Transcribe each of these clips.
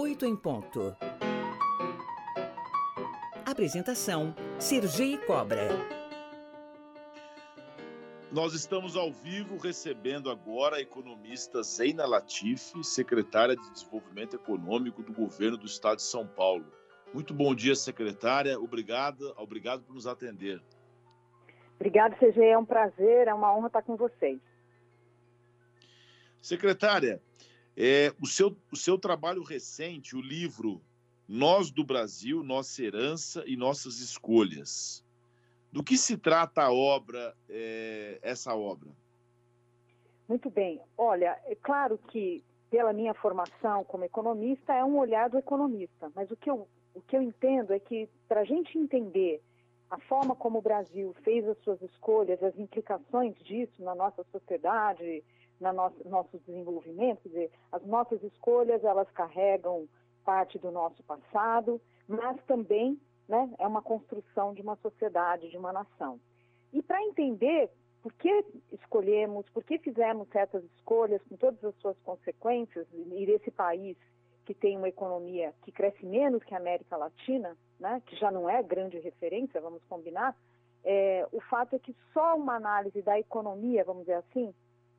8 em ponto. Apresentação: Sergi Cobra. Nós estamos ao vivo recebendo agora a economista Zeina Latifi, secretária de Desenvolvimento Econômico do governo do estado de São Paulo. Muito bom dia, secretária. Obrigado, obrigado por nos atender. Obrigado, CG. É um prazer, é uma honra estar com vocês. Secretária, é, o, seu, o seu trabalho recente, o livro Nós do Brasil, Nossa Herança e Nossas Escolhas. Do que se trata a obra, é, essa obra? Muito bem. Olha, é claro que pela minha formação como economista é um olhar do economista, mas o que eu, o que eu entendo é que para a gente entender a forma como o Brasil fez as suas escolhas, as implicações disso na nossa sociedade, na nosso, nosso desenvolvimento, quer dizer, as nossas escolhas elas carregam parte do nosso passado, mas também né, é uma construção de uma sociedade, de uma nação. E para entender por que escolhemos, por que fizemos certas escolhas, com todas as suas consequências, e desse país que tem uma economia que cresce menos que a América Latina, né, que já não é grande referência, vamos combinar, é, o fato é que só uma análise da economia, vamos dizer assim,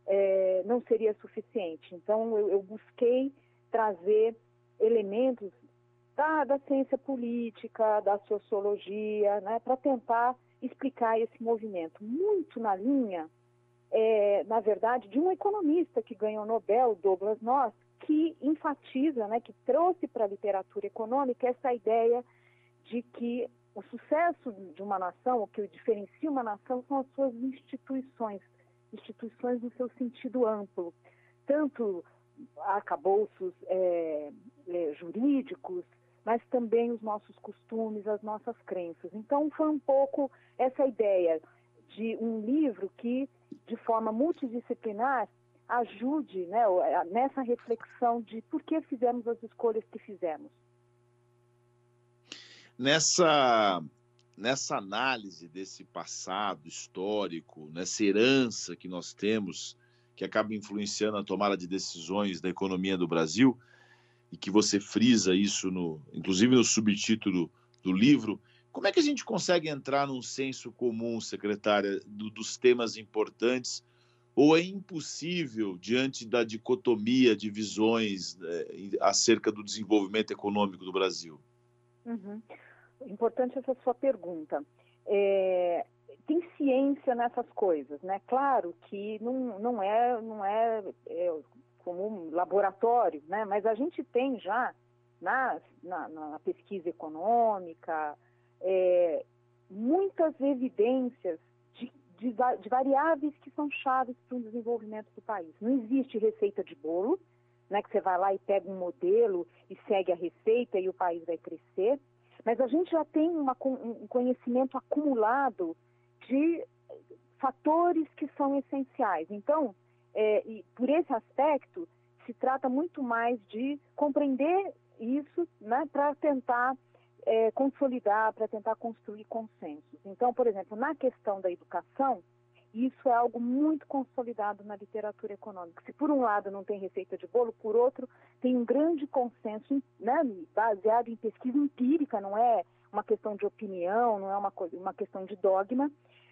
é, não seria suficiente. Então, eu, eu busquei trazer elementos da, da, ciência política, da sociologia, né, para tentar explicar esse movimento. Muito na linha, é, na verdade, de um economista que ganhou o Nobel, Douglas North, que enfatiza, né, que trouxe para a literatura econômica essa ideia de que o sucesso de uma nação, o que diferencia uma nação, são as suas instituições instituições no seu sentido amplo, tanto arcabouços é, é, jurídicos, mas também os nossos costumes, as nossas crenças. Então, foi um pouco essa ideia de um livro que, de forma multidisciplinar, ajude né, nessa reflexão de por que fizemos as escolhas que fizemos. Nessa nessa análise desse passado histórico, nessa herança que nós temos, que acaba influenciando a tomada de decisões da economia do Brasil, e que você frisa isso, no, inclusive no subtítulo do livro, como é que a gente consegue entrar num senso comum, secretária, do, dos temas importantes, ou é impossível diante da dicotomia de visões é, acerca do desenvolvimento econômico do Brasil? Uhum importante essa sua pergunta. É, tem ciência nessas coisas, né? Claro que não, não é, não é, é como um laboratório, né? Mas a gente tem já na, na, na pesquisa econômica é, muitas evidências de, de, de, variáveis que são chaves para o desenvolvimento do país. Não existe receita de bolo, né? Que você vai lá e pega um modelo e segue a receita e o país vai crescer. Mas a gente já tem uma, um conhecimento acumulado de fatores que são essenciais. Então, é, por esse aspecto, se trata muito mais de compreender isso né, para tentar é, consolidar, para tentar construir consensos. Então, por exemplo, na questão da educação, isso é algo muito consolidado na literatura econômica. Se por um lado não tem receita de bolo, por outro tem um grande consenso né, baseado em pesquisa empírica, não é uma questão de opinião, não é uma, uma questão de dogma,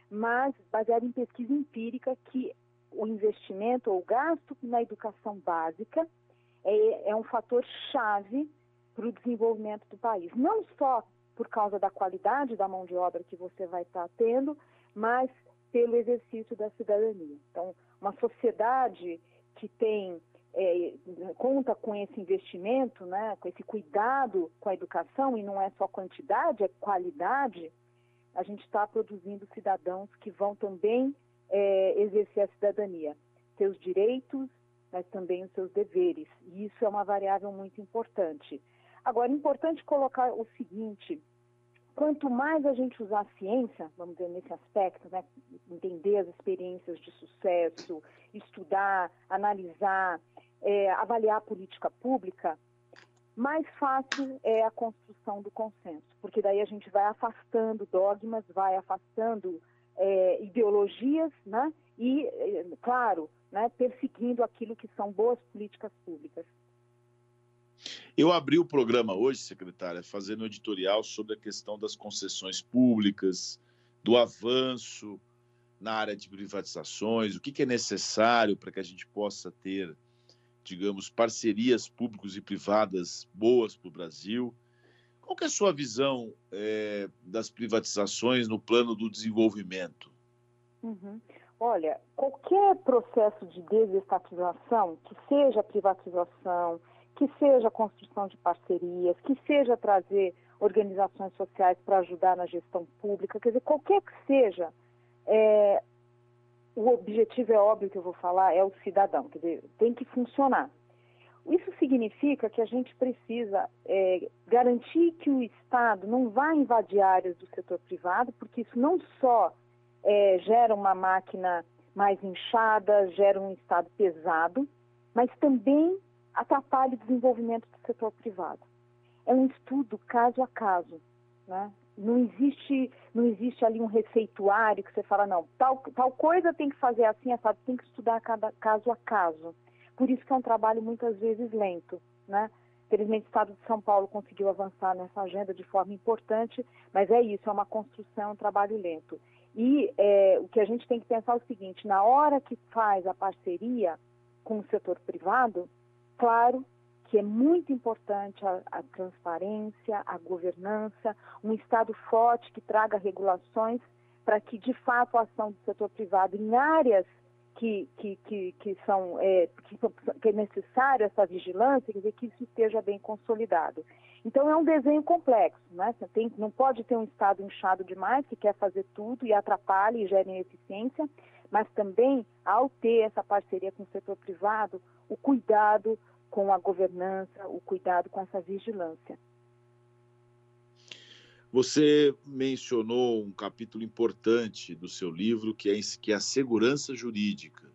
mas baseado em pesquisa empírica que o investimento ou o gasto na educação básica é, é um fator chave para o desenvolvimento do país. Não só por causa da qualidade da mão de obra que você vai estar tendo, mas pelo exercício da cidadania. Então, uma sociedade que tem é, conta com esse investimento, né, com esse cuidado com a educação, e não é só quantidade, é qualidade, a gente está produzindo cidadãos que vão também é, exercer a cidadania, seus direitos, mas também os seus deveres. E isso é uma variável muito importante. Agora, é importante colocar o seguinte: quanto mais a gente usar a ciência, vamos dizer, nesse aspecto, né, entender as experiências de sucesso, estudar, analisar, é, avaliar a política pública, mais fácil é a construção do consenso, porque daí a gente vai afastando dogmas, vai afastando é, ideologias, né, e, é, claro, né, perseguindo aquilo que são boas políticas públicas. Eu abri o programa hoje, secretária, fazendo um editorial sobre a questão das concessões públicas, do avanço na área de privatizações, o que, é necessário para que a gente possa ter, digamos, parcerias públicas e privadas boas para o Brasil. Qual é a sua visão é, das privatizações no plano do desenvolvimento? Uhum. Olha, qualquer processo de desestatização, que seja privatização, que seja construção de parcerias, que seja trazer organizações sociais para ajudar na gestão pública, quer dizer, qualquer que seja, é, o objetivo é óbvio que eu vou falar, é o cidadão, quer dizer, tem que funcionar. Isso significa que a gente precisa é, garantir que o Estado não vá invadir áreas do setor privado, porque isso não só é, gera uma máquina mais inchada, gera um Estado pesado, mas também atrapalha o desenvolvimento do setor privado é um estudo caso a caso, né? Não existe, não existe ali um receituário que você fala, não, tal, tal coisa tem que fazer assim, assado, tem que estudar cada caso a caso. Por isso que é um trabalho muitas vezes lento, né? Felizmente o Estado de São Paulo conseguiu avançar nessa agenda de forma importante, mas é isso, é uma construção, é um trabalho lento. E é, o que a gente tem que pensar é o seguinte, na hora que faz a parceria com o setor privado, claro que é muito importante a, a, transparência, a governança, um Estado forte que traga regulações para que, de fato, a ação do setor privado em áreas que, que, que, que são é, que, é necessária essa vigilância, quer dizer, que isso esteja bem consolidado. Então é um desenho complexo, né? Tem, não pode ter um Estado inchado demais que quer fazer tudo e atrapalha e gera ineficiência, mas também, ao ter essa parceria com o setor privado, o cuidado com a governança, o cuidado com essa vigilância. Você mencionou um capítulo importante do seu livro, que é, que é a segurança jurídica,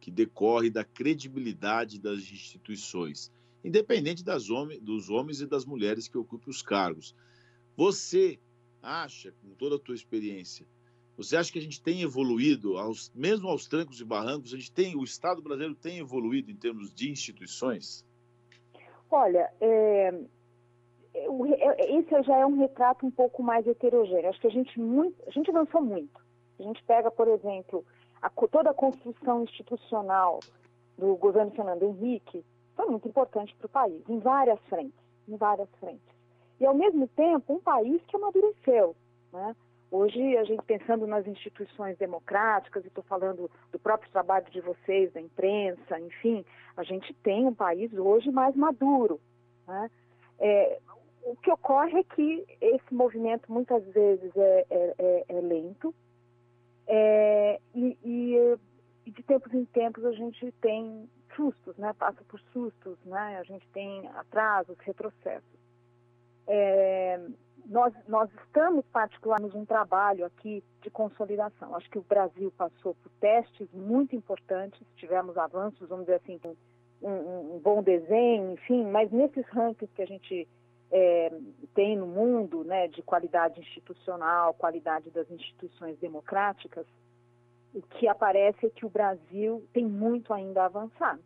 que decorre da credibilidade das instituições, independente das hom dos homens e das mulheres que ocupem os cargos. Você acha, com toda a tua experiência, você acha que a gente tem evoluído, aos, mesmo aos trancos e barrancos, a gente tem, o Estado brasileiro tem evoluído em termos de instituições? Olha, é, é, é, esse já é um retrato um pouco mais heterogêneo. Acho que a gente, muito, a gente avançou muito. A gente pega, por exemplo, a, toda a construção institucional do governo Fernando Henrique foi muito importante para o país, em várias frentes, em várias frentes. E, ao mesmo tempo, um país que amadureceu, né? Hoje, a gente pensando nas instituições democráticas, e estou falando do próprio trabalho de vocês, da imprensa, enfim, a gente tem um país hoje mais maduro. Né? É, o que ocorre é que esse movimento muitas vezes é, é, é, é lento é, e, e, e, de tempos em tempos a gente tem sustos, né? passa por sustos, né? a gente tem atrasos, retrocessos. Nós, nós estamos particularmente um trabalho aqui de consolidação. Acho que o Brasil passou por testes muito importantes, tivemos avanços, vamos dizer assim, um, um, um bom desenho, enfim, mas nesses rankings que a gente é, tem no mundo, né, de qualidade institucional, qualidade das instituições democráticas, o que aparece é que o Brasil tem muito ainda a avançar,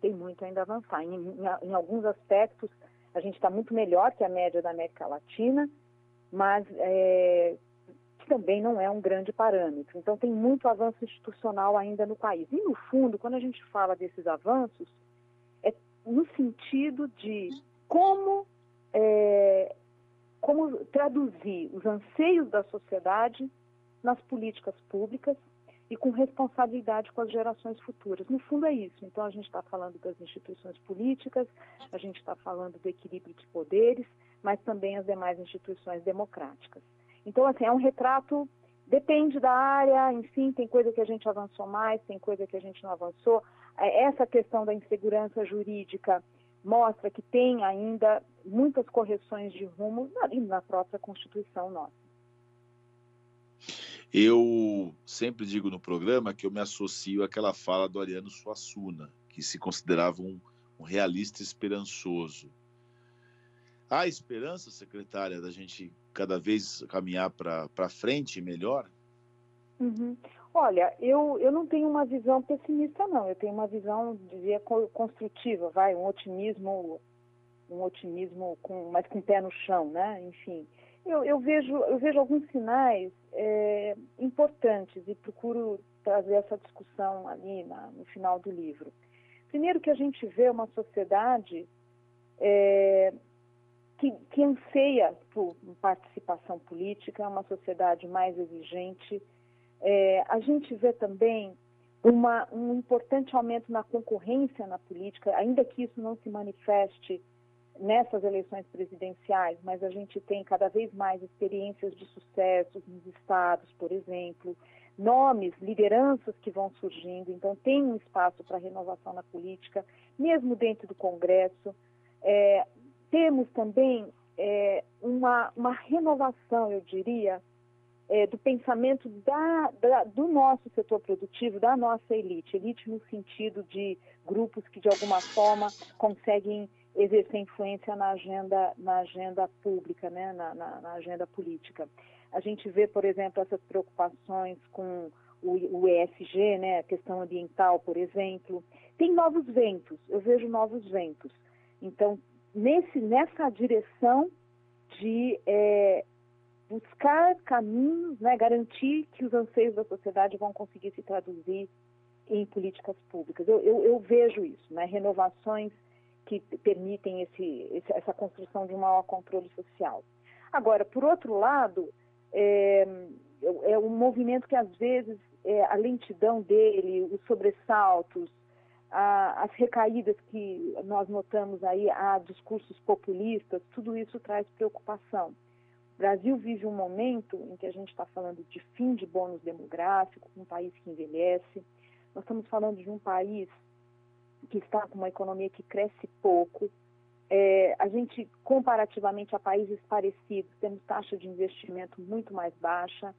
tem muito ainda a avançar. Em, em, em alguns aspectos, a gente está muito melhor que a média da América Latina, mas é, também não é um grande parâmetro. Então, tem muito avanço institucional ainda no país. E, no fundo, quando a gente fala desses avanços, é no sentido de como, é, como traduzir os anseios da sociedade nas políticas públicas e com responsabilidade com as gerações futuras. No fundo é isso. Então a gente está falando das instituições políticas, a gente está falando do equilíbrio de poderes, mas também as demais instituições democráticas. Então, assim, é um retrato, depende da área, enfim, tem coisa que a gente avançou mais, tem coisa que a gente não avançou. É, essa questão da insegurança jurídica mostra que tem ainda muitas correções de rumo na própria Constituição nossa. Eu sempre digo no programa que eu me associo àquela fala do Ariano Suassuna, que se considerava um, um realista esperançoso. Há esperança, secretária, da gente cada vez caminhar para frente melhor? Uhum. Olha, eu, eu não tenho uma visão pessimista, não. Eu tenho uma visão, dizia, construtiva, vai, um otimismo um otimismo com, mais com o pé no chão, né? Enfim, eu, eu vejo, eu vejo alguns sinais é, importantes e procuro trazer essa discussão ali na, no final do livro. Primeiro que a gente vê uma sociedade é, que, que anseia por participação política, uma sociedade mais exigente. É, a gente vê também uma, um importante aumento na concorrência na política, ainda que isso não se manifeste nessas eleições presidenciais, mas a gente tem cada vez mais experiências de sucesso nos estados, por exemplo, nomes, lideranças que vão surgindo, então tem um espaço para renovação na política, mesmo dentro do Congresso. É, temos também é, uma, uma renovação, eu diria, é, do pensamento da, da, do nosso setor produtivo, da nossa elite. Elite no sentido de grupos que, de alguma forma, conseguem exercer influência na agenda, na agenda pública, né, na, na, na agenda política. A gente vê, por exemplo, essas preocupações com o, ESG, né, a questão ambiental, por exemplo. Tem novos ventos, eu vejo novos ventos. Então, nesse, nessa direção de é, buscar caminhos, né, garantir que os anseios da sociedade vão conseguir se traduzir em políticas públicas. Eu, eu, eu vejo isso, né, renovações que permitem esse, esse, essa construção de um maior controle social. Agora, por outro lado, é, é um movimento que às vezes é, a lentidão dele, os sobressaltos, a, as recaídas que nós notamos aí a discursos populistas, tudo isso traz preocupação. O Brasil vive um momento em que a gente está falando de fim de bônus demográfico, um país que envelhece. Nós estamos falando de um país que está com uma economia que cresce pouco. É, a gente, comparativamente a países parecidos, temos taxa de investimento muito mais baixa,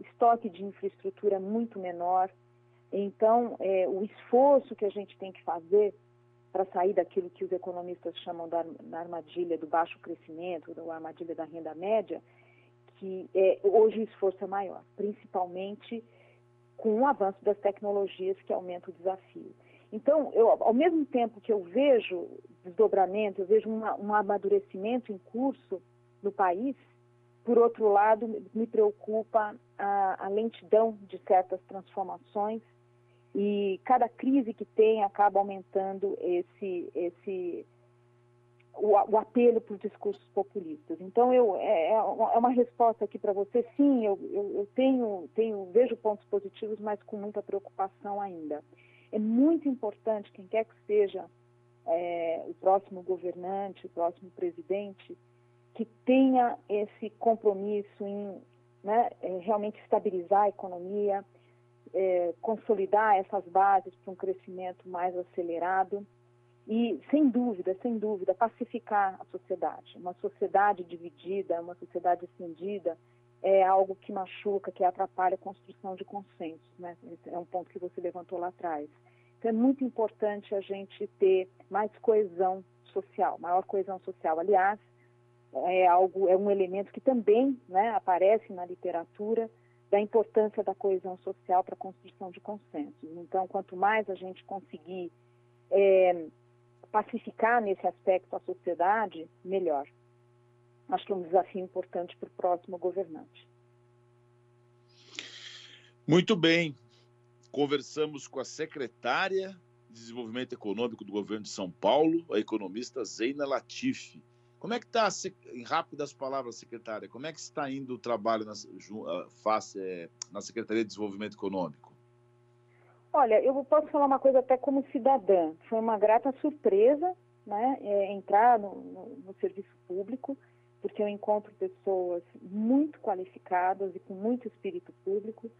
estoque de infraestrutura muito menor. Então, é, o esforço que a gente tem que fazer para sair daquilo que os economistas chamam da, da, armadilha do baixo crescimento, da armadilha da renda média, que é, hoje o esforço é maior, principalmente com o avanço das tecnologias que aumenta o desafio. Então, eu, ao mesmo tempo que eu vejo desdobramento, eu vejo uma, um amadurecimento em curso no país, por outro lado, me preocupa a, a lentidão de certas transformações e cada crise que tem acaba aumentando esse, esse o, o apelo por discursos populistas. Então, eu, é, é uma é resposta aqui para você. Sim, eu, eu, eu, tenho, tenho, vejo pontos positivos, mas com muita preocupação ainda. É muito importante, quem quer que seja é, o próximo governante, o próximo presidente, que tenha esse compromisso em né, é, realmente estabilizar a economia, é, consolidar essas bases para um crescimento mais acelerado e, sem dúvida, sem dúvida, pacificar a sociedade. Uma sociedade dividida, uma sociedade estendida, é algo que machuca, que atrapalha a construção de consensos. Né? É um ponto que você levantou lá atrás. Então, é muito importante a gente ter mais coesão social, maior coesão social. Aliás, é algo, é um elemento que também né, aparece na literatura, da importância da coesão social para a construção de consensos. Então, quanto mais a gente conseguir é, pacificar nesse aspecto a sociedade, melhor. Acho que é um desafio importante para o próximo governante. Muito bem. Conversamos com a secretária de Desenvolvimento Econômico do governo de São Paulo, a economista Zeina Latifi. Como é que está, em rápidas palavras, secretária, como é que está indo o trabalho na, face, é, na Secretaria de Desenvolvimento Econômico? Olha, eu posso falar uma coisa até como cidadã. Foi uma grata surpresa né, é, entrar no, no, no serviço público, porque eu encontro pessoas muito qualificadas e com muito espírito público,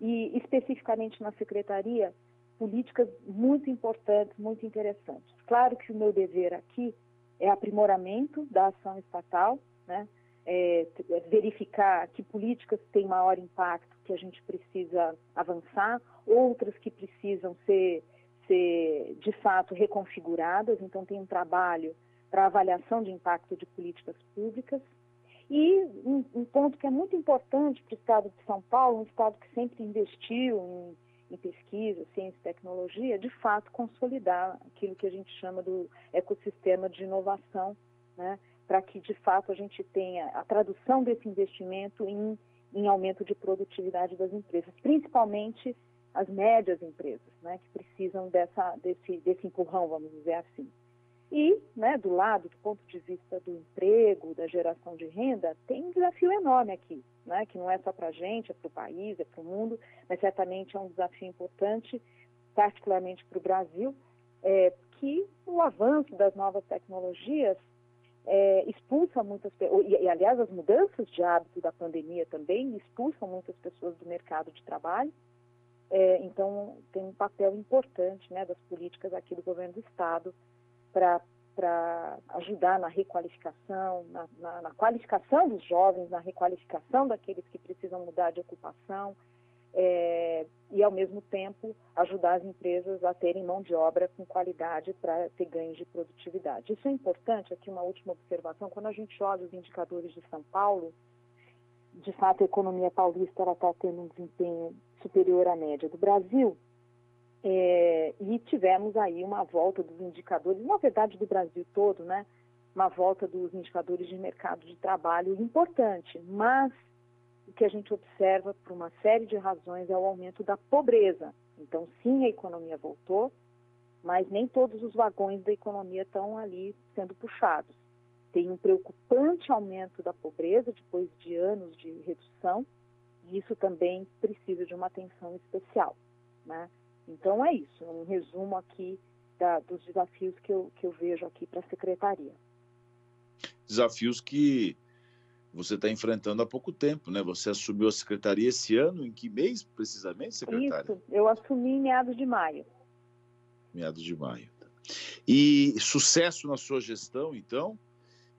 e especificamente na secretaria, políticas muito importantes, muito interessantes. Claro que o meu dever aqui é aprimoramento da ação estatal, né? É, é verificar que políticas têm maior impacto que a gente precisa avançar, outras que precisam ser, ser de fato reconfiguradas. Então, tem um trabalho para avaliação de impacto de políticas públicas. E um, um ponto que é muito importante para o Estado de São Paulo, um Estado que sempre investiu em em pesquisa, ciência e tecnologia, de fato consolidar aquilo que a gente chama do ecossistema de inovação né, para que de fato a gente tenha a tradução desse investimento em, em aumento de produtividade das empresas, principalmente as médias empresas, né, que precisam dessa, desse, desse empurrão, vamos dizer assim. E, né, do lado, do ponto de vista do emprego, da geração de renda, tem um desafio enorme aqui, né, que não é só para a gente, é para o país, é para o mundo, mas certamente é um desafio importante, particularmente para o Brasil, é, que o avanço das novas tecnologias é, expulsa muitas pessoas, e, e, aliás as mudanças de hábito da pandemia também expulsam muitas pessoas do mercado de trabalho, é, então tem um papel importante né, das políticas aqui do governo do Estado para ajudar na requalificação, na, na, na, qualificação dos jovens, na requalificação daqueles que precisam mudar de ocupação é, e, ao mesmo tempo, ajudar as empresas a terem mão de obra com qualidade para ter ganhos de produtividade. Isso é importante, aqui uma última observação, quando a gente olha os indicadores de São Paulo, de fato a economia paulista está tendo um desempenho superior à média do Brasil, é, e tivemos aí uma volta dos indicadores, na verdade do Brasil todo, né? Uma volta dos indicadores de mercado de trabalho importante, mas o que a gente observa por uma série de razões é o aumento da pobreza. Então, sim, a economia voltou, mas nem todos os vagões da economia estão ali sendo puxados. Tem um preocupante aumento da pobreza depois de anos de redução, e isso também precisa de uma atenção especial. Né? Então é isso, um resumo aqui da, dos desafios que eu, que eu vejo aqui para a secretaria. Desafios que você está enfrentando há pouco tempo, né? Você assumiu a secretaria esse ano, em que mês precisamente, secretária? Isso, eu assumi em meados de maio. Meados de maio. E sucesso na sua gestão, então,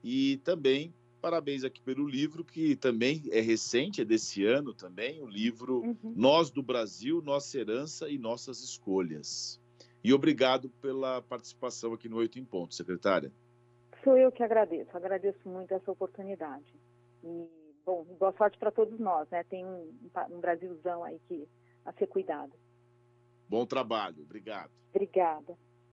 e também Parabéns aqui pelo livro, que também é recente, é desse ano também, o livro uhum. Nós do Brasil, Nossa Herança e Nossas Escolhas. E obrigado pela participação aqui no Oito em Ponto, secretária. Sou eu que agradeço, agradeço muito essa oportunidade. E, bom, boa sorte para todos nós, né? Tem um, um Brasilzão aí que a ser cuidado. Bom trabalho, obrigado. Obrigada.